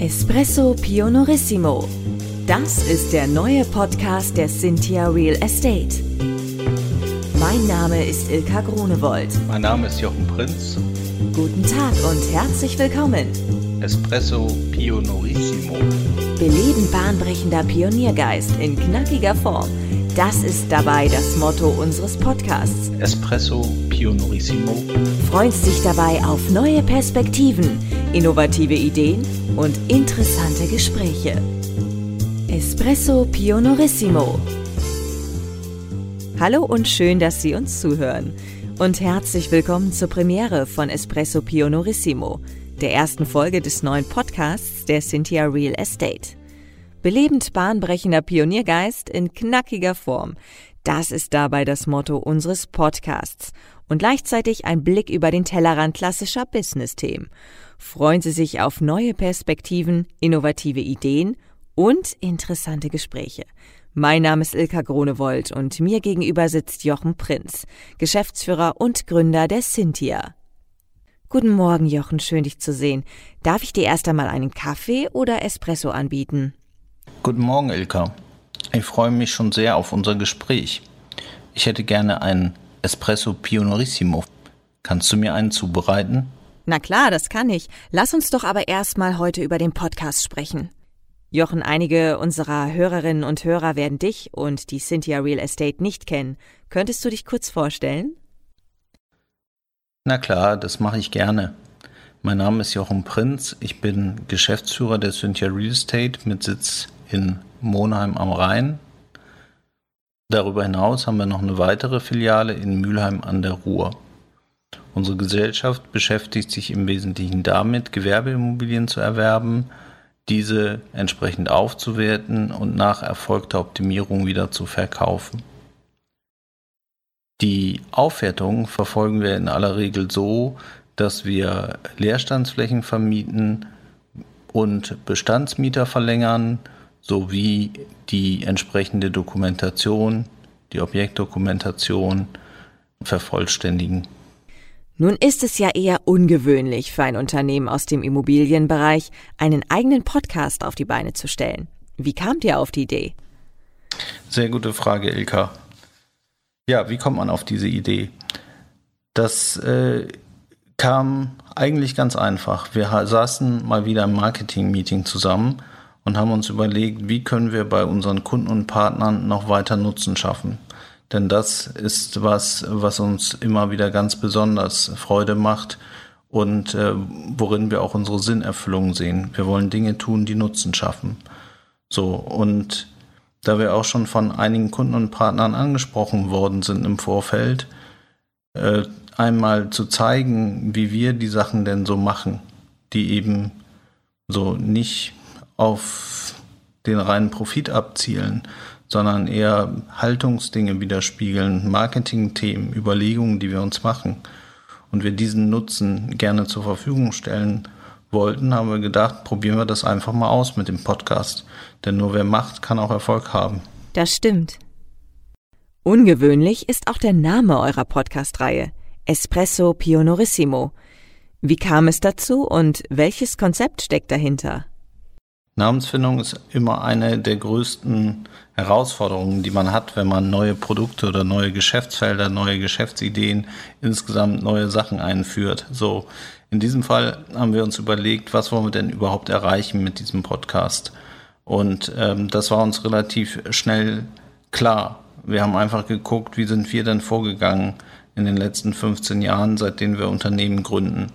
Espresso Pionorissimo. Das ist der neue Podcast der Cynthia Real Estate. Mein Name ist Ilka Grunewold. Mein Name ist Jochen Prinz. Guten Tag und herzlich willkommen. Espresso Pionorissimo. Beleben bahnbrechender Pioniergeist in knackiger Form. Das ist dabei das Motto unseres Podcasts. Espresso Pionorissimo. Freust dich dabei auf neue Perspektiven, innovative Ideen und interessante Gespräche. Espresso Pionorissimo. Hallo und schön, dass Sie uns zuhören. Und herzlich willkommen zur Premiere von Espresso Pionorissimo, der ersten Folge des neuen Podcasts der Cynthia Real Estate. Belebend bahnbrechender Pioniergeist in knackiger Form. Das ist dabei das Motto unseres Podcasts und gleichzeitig ein Blick über den Tellerrand klassischer Business-Themen. Freuen Sie sich auf neue Perspektiven, innovative Ideen und interessante Gespräche. Mein Name ist Ilka Gronewold und mir gegenüber sitzt Jochen Prinz, Geschäftsführer und Gründer der Cynthia. Guten Morgen, Jochen, schön dich zu sehen. Darf ich dir erst einmal einen Kaffee oder Espresso anbieten? Guten Morgen, Ilka. Ich freue mich schon sehr auf unser Gespräch. Ich hätte gerne einen Espresso Pionorissimo. Kannst du mir einen zubereiten? Na klar, das kann ich. Lass uns doch aber erstmal heute über den Podcast sprechen. Jochen, einige unserer Hörerinnen und Hörer werden dich und die Cynthia Real Estate nicht kennen. Könntest du dich kurz vorstellen? Na klar, das mache ich gerne. Mein Name ist Jochen Prinz. Ich bin Geschäftsführer der Cynthia Real Estate mit Sitz in Monheim am Rhein. Darüber hinaus haben wir noch eine weitere Filiale in Mülheim an der Ruhr. Unsere Gesellschaft beschäftigt sich im Wesentlichen damit, Gewerbeimmobilien zu erwerben, diese entsprechend aufzuwerten und nach erfolgter Optimierung wieder zu verkaufen. Die Aufwertung verfolgen wir in aller Regel so, dass wir Leerstandsflächen vermieten und Bestandsmieter verlängern sowie die entsprechende Dokumentation, die Objektdokumentation vervollständigen. Nun ist es ja eher ungewöhnlich für ein Unternehmen aus dem Immobilienbereich, einen eigenen Podcast auf die Beine zu stellen. Wie kamt ihr auf die Idee? Sehr gute Frage, Ilka. Ja, wie kommt man auf diese Idee? Das äh, kam eigentlich ganz einfach. Wir saßen mal wieder im Marketing-Meeting zusammen und haben uns überlegt, wie können wir bei unseren Kunden und Partnern noch weiter Nutzen schaffen. Denn das ist was, was uns immer wieder ganz besonders Freude macht und äh, worin wir auch unsere Sinnerfüllung sehen. Wir wollen Dinge tun, die Nutzen schaffen. So, und da wir auch schon von einigen Kunden und Partnern angesprochen worden sind im Vorfeld, äh, einmal zu zeigen, wie wir die Sachen denn so machen, die eben so nicht auf den reinen Profit abzielen, sondern eher Haltungsdinge widerspiegeln, Marketingthemen, Überlegungen, die wir uns machen und wir diesen Nutzen gerne zur Verfügung stellen wollten, haben wir gedacht, probieren wir das einfach mal aus mit dem Podcast. Denn nur wer macht, kann auch Erfolg haben. Das stimmt. Ungewöhnlich ist auch der Name eurer Podcast-Reihe, Espresso Pionorissimo. Wie kam es dazu und welches Konzept steckt dahinter? Namensfindung ist immer eine der größten Herausforderungen, die man hat, wenn man neue Produkte oder neue Geschäftsfelder, neue Geschäftsideen, insgesamt neue Sachen einführt. So, in diesem Fall haben wir uns überlegt, was wollen wir denn überhaupt erreichen mit diesem Podcast? Und ähm, das war uns relativ schnell klar. Wir haben einfach geguckt, wie sind wir denn vorgegangen in den letzten 15 Jahren, seitdem wir Unternehmen gründen.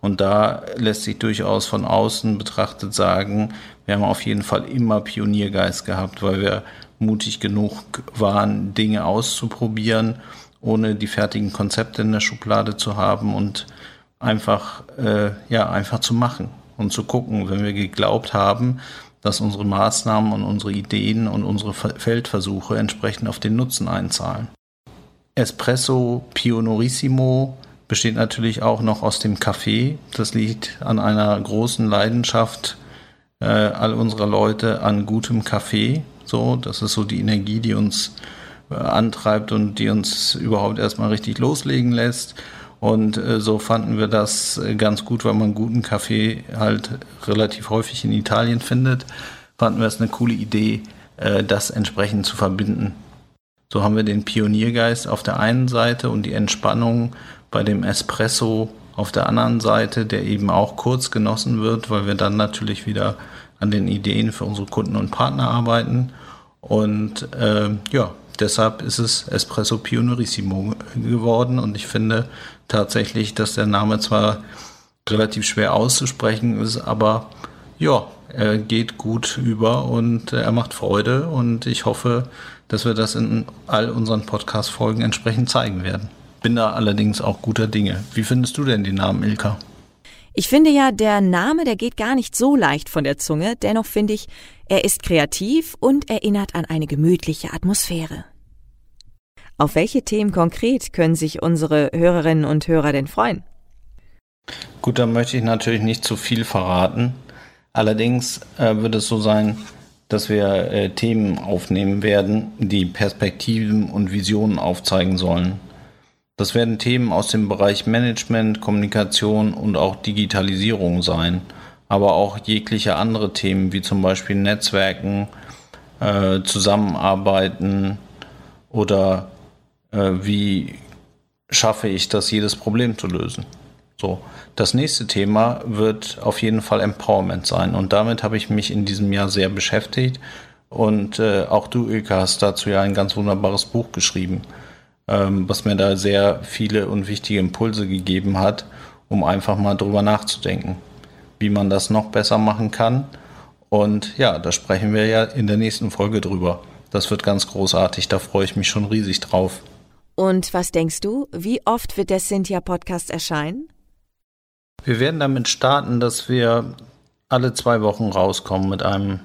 Und da lässt sich durchaus von außen betrachtet sagen, wir haben auf jeden Fall immer Pioniergeist gehabt, weil wir mutig genug waren, Dinge auszuprobieren, ohne die fertigen Konzepte in der Schublade zu haben und einfach, äh, ja, einfach zu machen und zu gucken, wenn wir geglaubt haben, dass unsere Maßnahmen und unsere Ideen und unsere Feldversuche entsprechend auf den Nutzen einzahlen. Espresso Pionorissimo besteht natürlich auch noch aus dem Kaffee. Das liegt an einer großen Leidenschaft äh, all unserer Leute an gutem Kaffee. So, das ist so die Energie, die uns äh, antreibt und die uns überhaupt erstmal richtig loslegen lässt. Und äh, so fanden wir das äh, ganz gut, weil man guten Kaffee halt relativ häufig in Italien findet. Fanden wir es eine coole Idee, äh, das entsprechend zu verbinden. So haben wir den Pioniergeist auf der einen Seite und die Entspannung bei dem Espresso auf der anderen Seite, der eben auch kurz genossen wird, weil wir dann natürlich wieder an den Ideen für unsere Kunden und Partner arbeiten. Und äh, ja, deshalb ist es Espresso Pionerissimo geworden. Und ich finde tatsächlich, dass der Name zwar relativ schwer auszusprechen ist, aber ja, er geht gut über und er macht Freude. Und ich hoffe, dass wir das in all unseren Podcast-Folgen entsprechend zeigen werden. Bin da allerdings auch guter Dinge. Wie findest du denn den Namen Ilka? Ich finde ja, der Name, der geht gar nicht so leicht von der Zunge. Dennoch finde ich, er ist kreativ und erinnert an eine gemütliche Atmosphäre. Auf welche Themen konkret können sich unsere Hörerinnen und Hörer denn freuen? Gut, da möchte ich natürlich nicht zu viel verraten. Allerdings äh, wird es so sein, dass wir äh, Themen aufnehmen werden, die Perspektiven und Visionen aufzeigen sollen. Das werden Themen aus dem Bereich Management, Kommunikation und auch Digitalisierung sein, aber auch jegliche andere Themen wie zum Beispiel Netzwerken, äh, Zusammenarbeiten oder äh, wie schaffe ich das, jedes Problem zu lösen. So, das nächste Thema wird auf jeden Fall Empowerment sein und damit habe ich mich in diesem Jahr sehr beschäftigt und äh, auch du, Ilka, hast dazu ja ein ganz wunderbares Buch geschrieben ähm, was mir da sehr viele und wichtige Impulse gegeben hat, um einfach mal drüber nachzudenken, wie man das noch besser machen kann. Und ja, da sprechen wir ja in der nächsten Folge drüber. Das wird ganz großartig, da freue ich mich schon riesig drauf. Und was denkst du, wie oft wird der Cynthia Podcast erscheinen? Wir werden damit starten, dass wir alle zwei Wochen rauskommen mit einem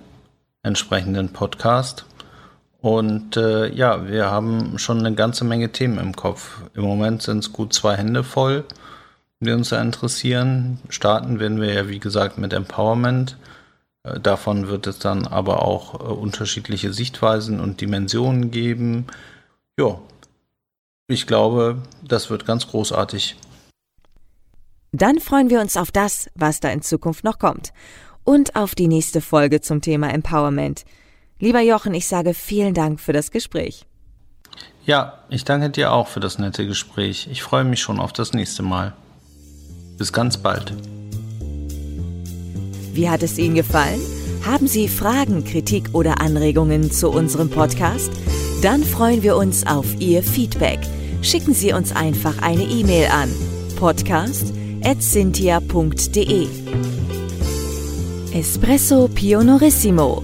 entsprechenden Podcast. Und äh, ja, wir haben schon eine ganze Menge Themen im Kopf. Im Moment sind es gut zwei Hände voll, die uns da interessieren. Starten werden wir ja, wie gesagt, mit Empowerment. Äh, davon wird es dann aber auch äh, unterschiedliche Sichtweisen und Dimensionen geben. Ja, ich glaube, das wird ganz großartig. Dann freuen wir uns auf das, was da in Zukunft noch kommt. Und auf die nächste Folge zum Thema Empowerment. Lieber Jochen, ich sage vielen Dank für das Gespräch. Ja, ich danke dir auch für das nette Gespräch. Ich freue mich schon auf das nächste Mal. Bis ganz bald. Wie hat es Ihnen gefallen? Haben Sie Fragen, Kritik oder Anregungen zu unserem Podcast? Dann freuen wir uns auf Ihr Feedback. Schicken Sie uns einfach eine E-Mail an podcast.cynthia.de Espresso Pionorissimo